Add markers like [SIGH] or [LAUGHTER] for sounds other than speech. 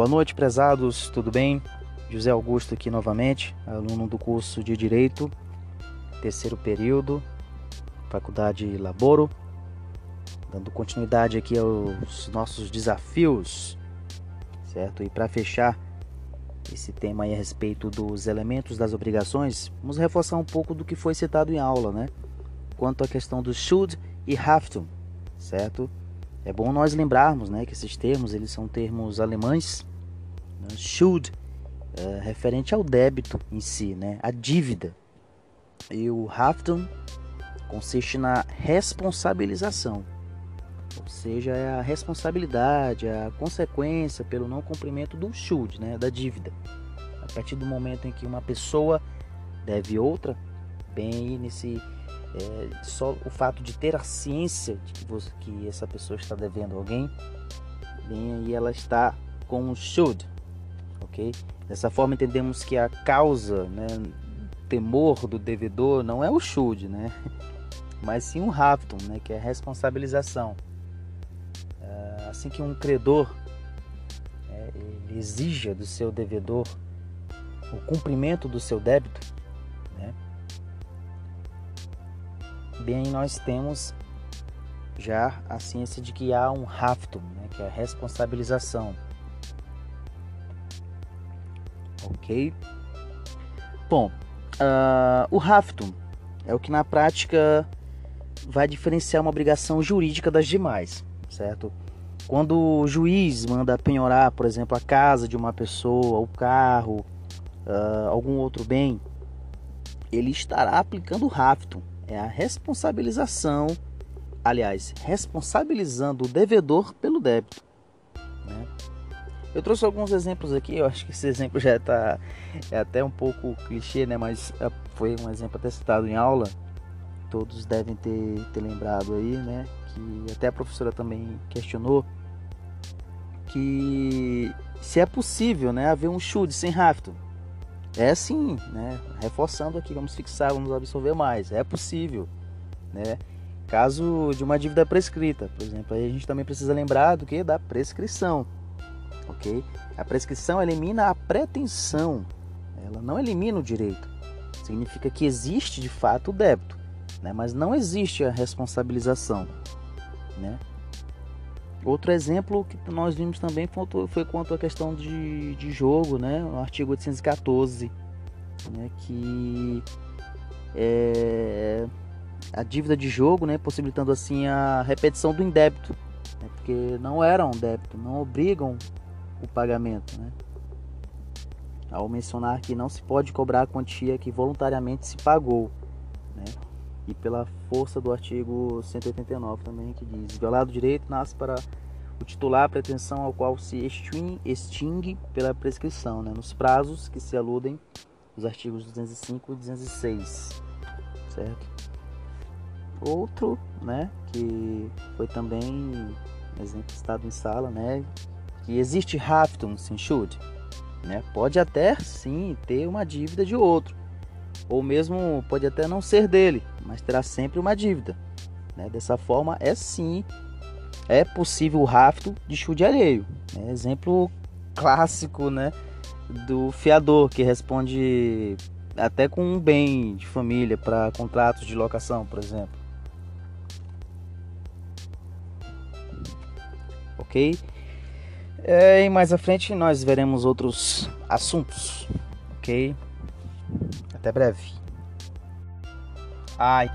Boa noite, prezados, tudo bem? José Augusto aqui novamente, aluno do curso de Direito, terceiro período, Faculdade Laboro, dando continuidade aqui aos nossos desafios, certo? E para fechar esse tema aí a respeito dos elementos das obrigações, vamos reforçar um pouco do que foi citado em aula, né? Quanto à questão do should e have to, certo? É bom nós lembrarmos, né, que esses termos eles são termos alemães. Né? Should é, referente ao débito em si, né, a dívida. E o have to consiste na responsabilização, ou seja, é a responsabilidade, a consequência pelo não cumprimento do should, né, da dívida. A partir do momento em que uma pessoa deve outra, bem nesse é, só o fato de ter a ciência de que, você, que essa pessoa está devendo alguém, bem aí ela está com o should, ok? Dessa forma entendemos que a causa, né, temor do devedor não é o should, né? [LAUGHS] Mas sim um raptum, né, que é a responsabilização. É, assim que um credor é, exija do seu devedor o cumprimento do seu débito, né? bem nós temos já a ciência de que há um raftum, né, que é a responsabilização. Ok? Bom, uh, o raftum é o que na prática vai diferenciar uma obrigação jurídica das demais, certo? Quando o juiz manda penhorar, por exemplo, a casa de uma pessoa, o carro, uh, algum outro bem, ele estará aplicando o raftum, é a responsabilização, aliás, responsabilizando o devedor pelo débito. Eu trouxe alguns exemplos aqui, eu acho que esse exemplo já está é até um pouco clichê, né? mas é, foi um exemplo até citado em aula. Todos devem ter, ter lembrado aí, né? Que até a professora também questionou que se é possível né, haver um chute sem rafto. É sim, né? Reforçando aqui, vamos fixar, vamos absorver mais. É possível, né? Caso de uma dívida prescrita, por exemplo, aí a gente também precisa lembrar do que da prescrição, ok? A prescrição elimina a pretensão, ela não elimina o direito. Significa que existe de fato o débito, né? Mas não existe a responsabilização, né? Outro exemplo que nós vimos também foi quanto à questão de, de jogo, né? O artigo 814, né? que é a dívida de jogo, né? possibilitando assim a repetição do indébito, né? porque não era um débito, não obrigam o pagamento. Né? Ao mencionar que não se pode cobrar a quantia que voluntariamente se pagou. Né? e pela força do artigo 189 também, que diz: violado o direito nasce para o titular a pretensão ao qual se extingue pela prescrição, né, nos prazos que se aludem os artigos 205 e 206, certo? Outro, né, que foi também exemplo citado em sala, né, que existe haftung sin schuld, né? Pode até sim ter uma dívida de outro, ou mesmo pode até não ser dele, mas terá sempre uma dívida. Né? Dessa forma, é sim é possível o rafto de chute alheio. Né? Exemplo clássico né? do fiador que responde até com um bem de família para contratos de locação, por exemplo. Ok? É, e mais à frente nós veremos outros assuntos. Ok? Até breve. Ai.